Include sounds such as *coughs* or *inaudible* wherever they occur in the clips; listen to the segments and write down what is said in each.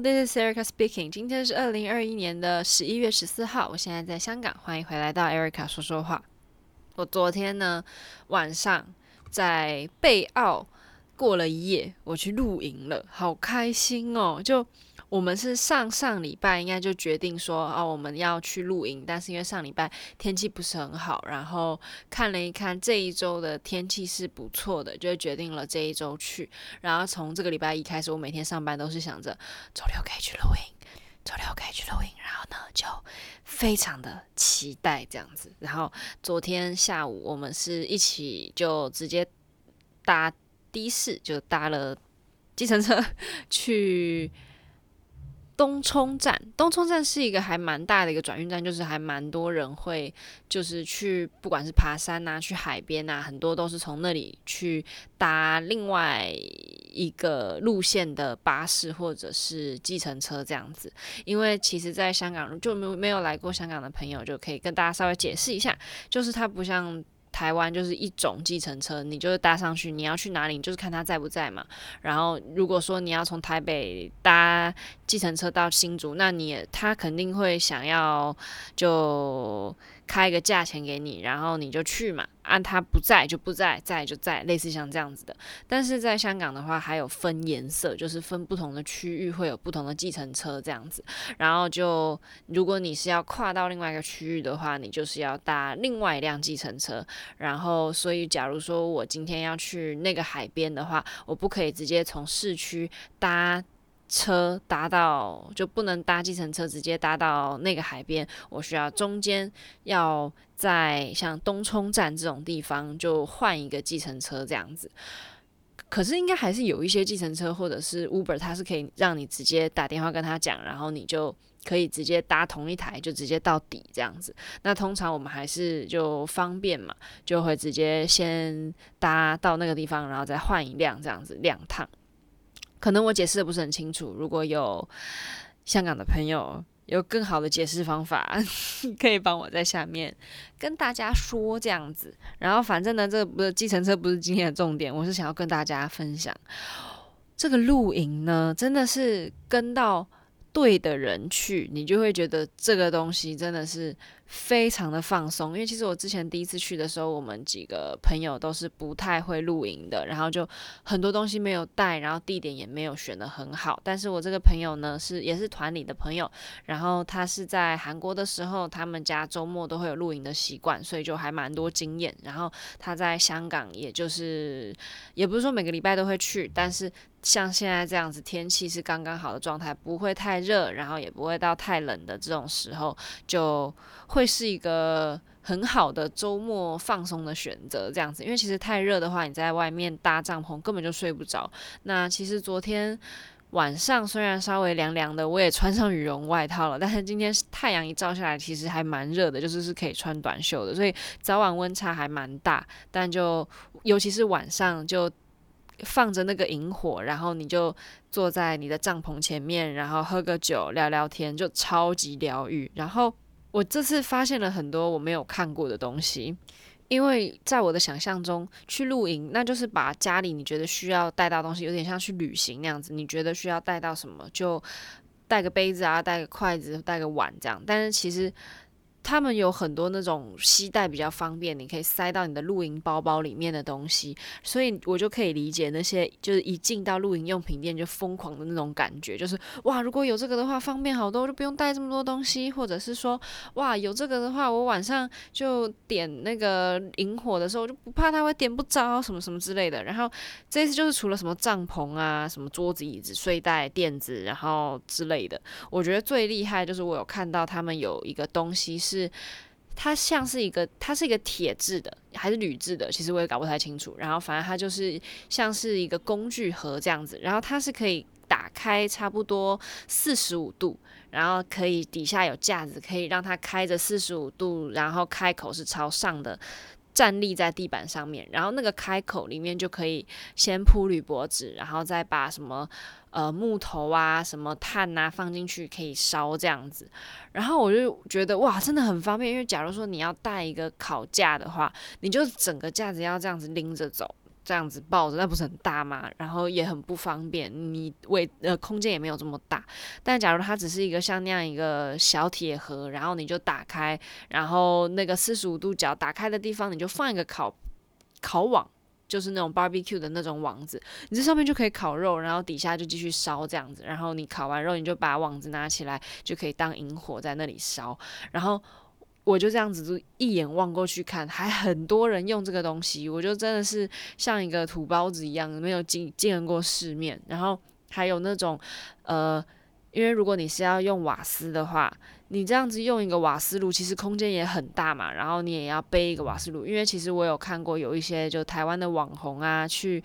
This is Erica speaking. 今天是二零二一年的十一月十四号，我现在在香港，欢迎回来到 Erica 说说话。我昨天呢晚上在贝澳过了一夜，我去露营了，好开心哦！就我们是上上礼拜应该就决定说哦，我们要去露营，但是因为上礼拜天气不是很好，然后看了一看这一周的天气是不错的，就决定了这一周去。然后从这个礼拜一开始，我每天上班都是想着周六可以去露营，周六可以去露营，然后呢就非常的期待这样子。然后昨天下午我们是一起就直接搭。的士就搭了计程车 *laughs* 去东涌站。东涌站是一个还蛮大的一个转运站，就是还蛮多人会就是去，不管是爬山啊，去海边啊，很多都是从那里去搭另外一个路线的巴士或者是计程车这样子。因为其实，在香港就没没有来过香港的朋友，就可以跟大家稍微解释一下，就是它不像。台湾就是一种计程车，你就是搭上去，你要去哪里，你就是看他在不在嘛。然后如果说你要从台北搭计程车到新竹，那你他肯定会想要就。开一个价钱给你，然后你就去嘛。按、啊、他不在就不在，在就在，类似像这样子的。但是在香港的话，还有分颜色，就是分不同的区域会有不同的计程车这样子。然后就如果你是要跨到另外一个区域的话，你就是要搭另外一辆计程车。然后所以，假如说我今天要去那个海边的话，我不可以直接从市区搭。车搭到就不能搭计程车，直接搭到那个海边。我需要中间要在像东冲站这种地方就换一个计程车这样子。可是应该还是有一些计程车或者是 Uber，它是可以让你直接打电话跟他讲，然后你就可以直接搭同一台，就直接到底这样子。那通常我们还是就方便嘛，就会直接先搭到那个地方，然后再换一辆这样子两趟。可能我解释的不是很清楚，如果有香港的朋友有更好的解释方法，*laughs* 可以帮我在下面跟大家说这样子。然后反正呢，这个不是计程车，不是今天的重点，我是想要跟大家分享这个露营呢，真的是跟到对的人去，你就会觉得这个东西真的是。非常的放松，因为其实我之前第一次去的时候，我们几个朋友都是不太会露营的，然后就很多东西没有带，然后地点也没有选得很好。但是我这个朋友呢，是也是团里的朋友，然后他是在韩国的时候，他们家周末都会有露营的习惯，所以就还蛮多经验。然后他在香港，也就是也不是说每个礼拜都会去，但是像现在这样子，天气是刚刚好的状态，不会太热，然后也不会到太冷的这种时候，就会。会是一个很好的周末放松的选择，这样子，因为其实太热的话，你在外面搭帐篷根本就睡不着。那其实昨天晚上虽然稍微凉凉的，我也穿上羽绒外套了，但是今天太阳一照下来，其实还蛮热的，就是是可以穿短袖的，所以早晚温差还蛮大。但就尤其是晚上，就放着那个萤火，然后你就坐在你的帐篷前面，然后喝个酒聊聊天，就超级疗愈。然后。我这次发现了很多我没有看过的东西，因为在我的想象中，去露营那就是把家里你觉得需要带到东西，有点像去旅行那样子。你觉得需要带到什么，就带个杯子啊，带个筷子，带个碗这样。但是其实。他们有很多那种携带比较方便，你可以塞到你的露营包包里面的东西，所以我就可以理解那些就是一进到露营用品店就疯狂的那种感觉，就是哇，如果有这个的话方便好多，就不用带这么多东西，或者是说哇，有这个的话，我晚上就点那个萤火的时候就不怕它会点不着什么什么之类的。然后这次就是除了什么帐篷啊、什么桌子、椅子、睡袋、垫子，然后之类的，我觉得最厉害就是我有看到他们有一个东西。是它像是一个，它是一个铁制的还是铝制的？其实我也搞不太清楚。然后反正它就是像是一个工具盒这样子，然后它是可以打开差不多四十五度，然后可以底下有架子，可以让它开着四十五度，然后开口是朝上的。站立在地板上面，然后那个开口里面就可以先铺铝箔纸，然后再把什么呃木头啊、什么炭啊放进去，可以烧这样子。然后我就觉得哇，真的很方便，因为假如说你要带一个烤架的话，你就整个架子要这样子拎着走。这样子抱着，那不是很大吗？然后也很不方便，你位呃空间也没有这么大。但假如它只是一个像那样一个小铁盒，然后你就打开，然后那个四十五度角打开的地方，你就放一个烤烤网，就是那种 barbecue 的那种网子，你这上面就可以烤肉，然后底下就继续烧这样子。然后你烤完肉，你就把网子拿起来，就可以当引火在那里烧，然后。我就这样子，就一眼望过去看，还很多人用这个东西，我就真的是像一个土包子一样，没有见见过世面。然后还有那种，呃，因为如果你是要用瓦斯的话，你这样子用一个瓦斯炉，其实空间也很大嘛，然后你也要背一个瓦斯炉，因为其实我有看过有一些就台湾的网红啊去。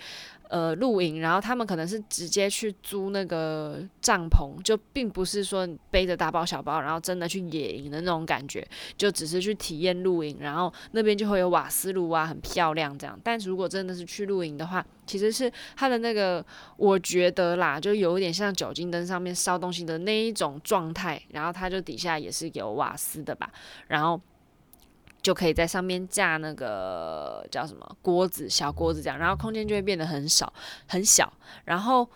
呃，露营，然后他们可能是直接去租那个帐篷，就并不是说背着大包小包，然后真的去野营的那种感觉，就只是去体验露营，然后那边就会有瓦斯炉啊，很漂亮这样。但是如果真的是去露营的话，其实是它的那个，我觉得啦，就有一点像酒精灯上面烧东西的那一种状态，然后它就底下也是有瓦斯的吧，然后。就可以在上面架那个叫什么锅子，小锅子这样，然后空间就会变得很少很小，然后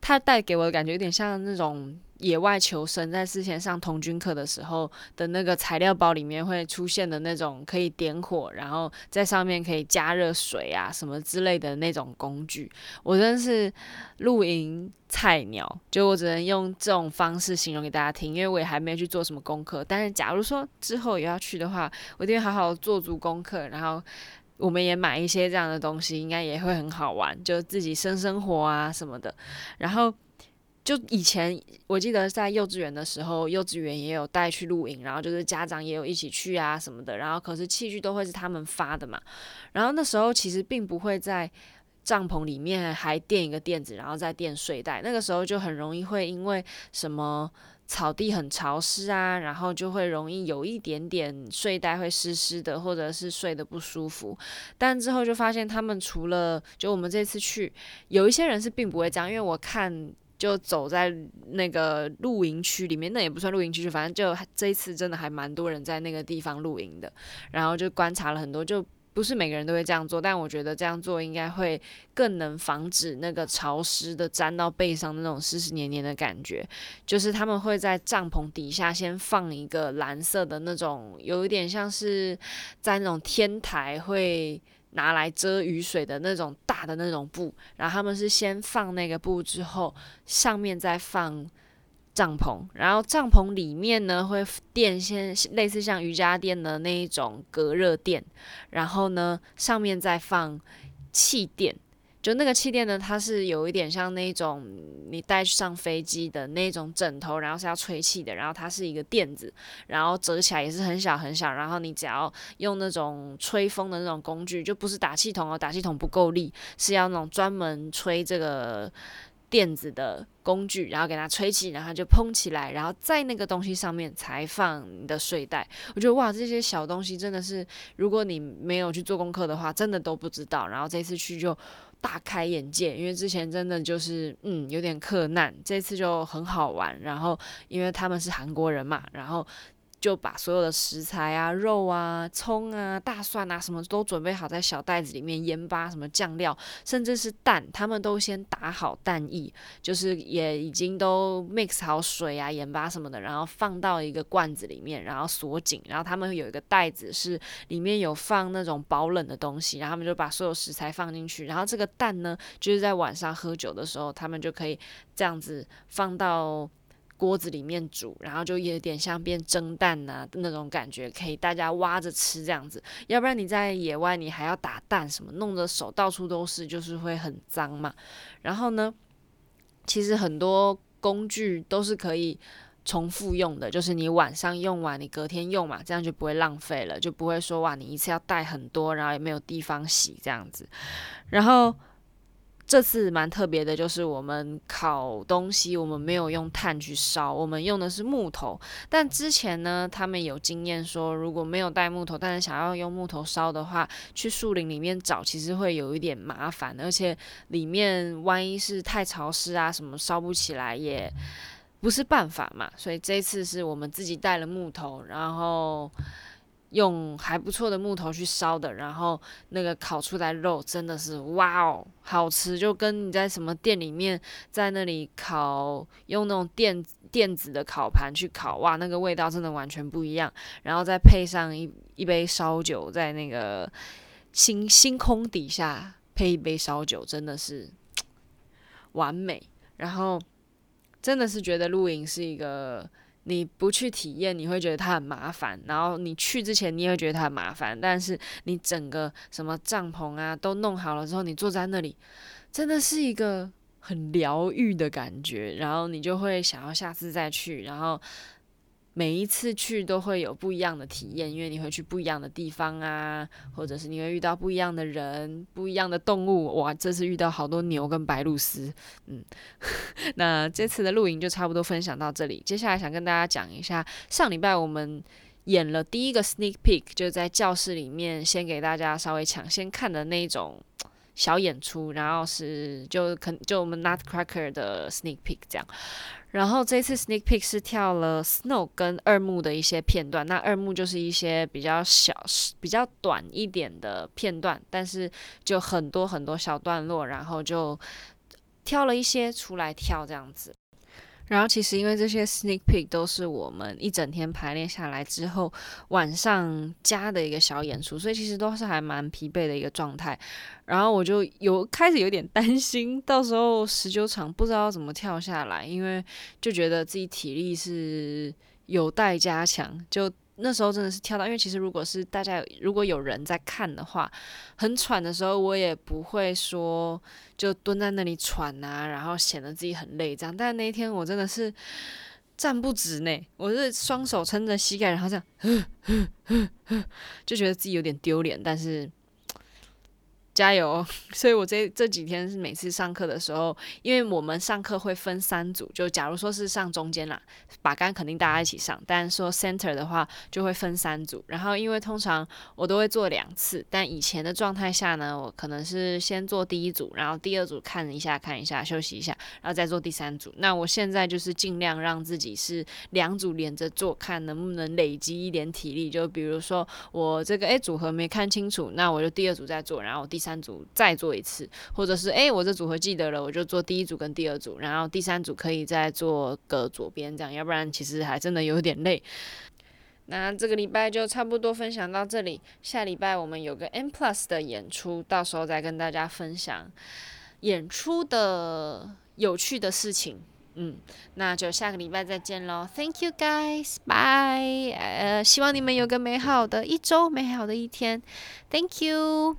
它带给我的感觉有点像那种。野外求生，在之前上童军课的时候的那个材料包里面会出现的那种可以点火，然后在上面可以加热水啊什么之类的那种工具，我真是露营菜鸟，就我只能用这种方式形容给大家听，因为我也还没有去做什么功课。但是假如说之后也要去的话，我一定好好做足功课，然后我们也买一些这样的东西，应该也会很好玩，就自己生生活啊什么的，然后。就以前我记得在幼稚园的时候，幼稚园也有带去露营，然后就是家长也有一起去啊什么的，然后可是器具都会是他们发的嘛，然后那时候其实并不会在帐篷里面还垫一个垫子，然后再垫睡袋，那个时候就很容易会因为什么草地很潮湿啊，然后就会容易有一点点睡袋会湿湿的，或者是睡得不舒服，但之后就发现他们除了就我们这次去，有一些人是并不会这样，因为我看。就走在那个露营区里面，那也不算露营区，反正就这一次真的还蛮多人在那个地方露营的。然后就观察了很多，就不是每个人都会这样做，但我觉得这样做应该会更能防止那个潮湿的沾到背上的那种湿湿黏黏的感觉。就是他们会在帐篷底下先放一个蓝色的那种，有一点像是在那种天台会。拿来遮雨水的那种大的那种布，然后他们是先放那个布之后，上面再放帐篷，然后帐篷里面呢会垫先类似像瑜伽垫的那一种隔热垫，然后呢上面再放气垫。就那个气垫呢，它是有一点像那种你带上飞机的那种枕头，然后是要吹气的，然后它是一个垫子，然后折起来也是很小很小，然后你只要用那种吹风的那种工具，就不是打气筒哦，打气筒不够力，是要那种专门吹这个垫子的工具，然后给它吹气，然后就蓬起来，然后在那个东西上面才放你的睡袋。我觉得哇，这些小东西真的是，如果你没有去做功课的话，真的都不知道。然后这次去就。大开眼界，因为之前真的就是嗯有点克难，这次就很好玩。然后因为他们是韩国人嘛，然后。就把所有的食材啊、肉啊、葱啊、大蒜啊，什么都准备好在小袋子里面，盐巴、什么酱料，甚至是蛋，他们都先打好蛋液，就是也已经都 mix 好水啊、盐巴什么的，然后放到一个罐子里面，然后锁紧，然后他们有一个袋子是里面有放那种保冷的东西，然后他们就把所有食材放进去，然后这个蛋呢，就是在晚上喝酒的时候，他们就可以这样子放到。锅子里面煮，然后就有点像变蒸蛋呐、啊、那种感觉，可以大家挖着吃这样子。要不然你在野外，你还要打蛋什么，弄得手到处都是，就是会很脏嘛。然后呢，其实很多工具都是可以重复用的，就是你晚上用完，你隔天用嘛，这样就不会浪费了，就不会说哇，你一次要带很多，然后也没有地方洗这样子。然后。这次蛮特别的，就是我们烤东西，我们没有用炭去烧，我们用的是木头。但之前呢，他们有经验说，如果没有带木头，但是想要用木头烧的话，去树林里面找，其实会有一点麻烦，而且里面万一是太潮湿啊，什么烧不起来，也不是办法嘛。所以这次是我们自己带了木头，然后。用还不错的木头去烧的，然后那个烤出来肉真的是哇哦，好吃，就跟你在什么店里面在那里烤，用那种电电子的烤盘去烤，哇，那个味道真的完全不一样。然后再配上一一杯烧酒，在那个星 *coughs* 星空底下配一杯烧酒，真的是完美。然后真的是觉得露营是一个。你不去体验，你会觉得它很麻烦；然后你去之前，你也会觉得它很麻烦。但是你整个什么帐篷啊都弄好了之后，你坐在那里，真的是一个很疗愈的感觉。然后你就会想要下次再去，然后。每一次去都会有不一样的体验，因为你会去不一样的地方啊，或者是你会遇到不一样的人、不一样的动物。哇，这次遇到好多牛跟白鹭鸶。嗯，*laughs* 那这次的露营就差不多分享到这里。接下来想跟大家讲一下，上礼拜我们演了第一个 sneak peek，就是在教室里面先给大家稍微抢先看的那种小演出，然后是就可就我们 Nutcracker 的 sneak peek 这样。然后这次 sneak peek 是跳了 Snow 跟二幕的一些片段，那二幕就是一些比较小、比较短一点的片段，但是就很多很多小段落，然后就跳了一些出来跳这样子。然后其实因为这些 sneak peek 都是我们一整天排练下来之后晚上加的一个小演出，所以其实都是还蛮疲惫的一个状态。然后我就有开始有点担心，到时候十九场不知道怎么跳下来，因为就觉得自己体力是有待加强。就那时候真的是跳到，因为其实如果是大家如果有人在看的话，很喘的时候，我也不会说。就蹲在那里喘啊，然后显得自己很累这样。但那一天我真的是站不直呢，我是双手撑着膝盖，然后这样，呵呵呵呵，就觉得自己有点丢脸，但是。加油！*laughs* 所以我这这几天是每次上课的时候，因为我们上课会分三组，就假如说是上中间啦，把杆肯定大家一起上，但说 center 的话就会分三组。然后因为通常我都会做两次，但以前的状态下呢，我可能是先做第一组，然后第二组看一下看一下休息一下，然后再做第三组。那我现在就是尽量让自己是两组连着做，看能不能累积一点体力。就比如说我这个诶组合没看清楚，那我就第二组再做，然后第三组再做一次，或者是哎、我这组合记得了，我就做第一组跟第二组，然后第三组可以再做个左边这样，要不然其实还真的有点累。*laughs* 那这个礼拜就差不多分享到这里，下礼拜我们有个 M Plus 的演出，到时候再跟大家分享演出的有趣的事情。嗯，那就下个礼拜再见喽，Thank you guys，bye。呃，希望你们有个美好的一周，美好的一天，Thank you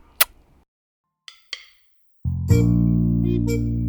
，Thank you。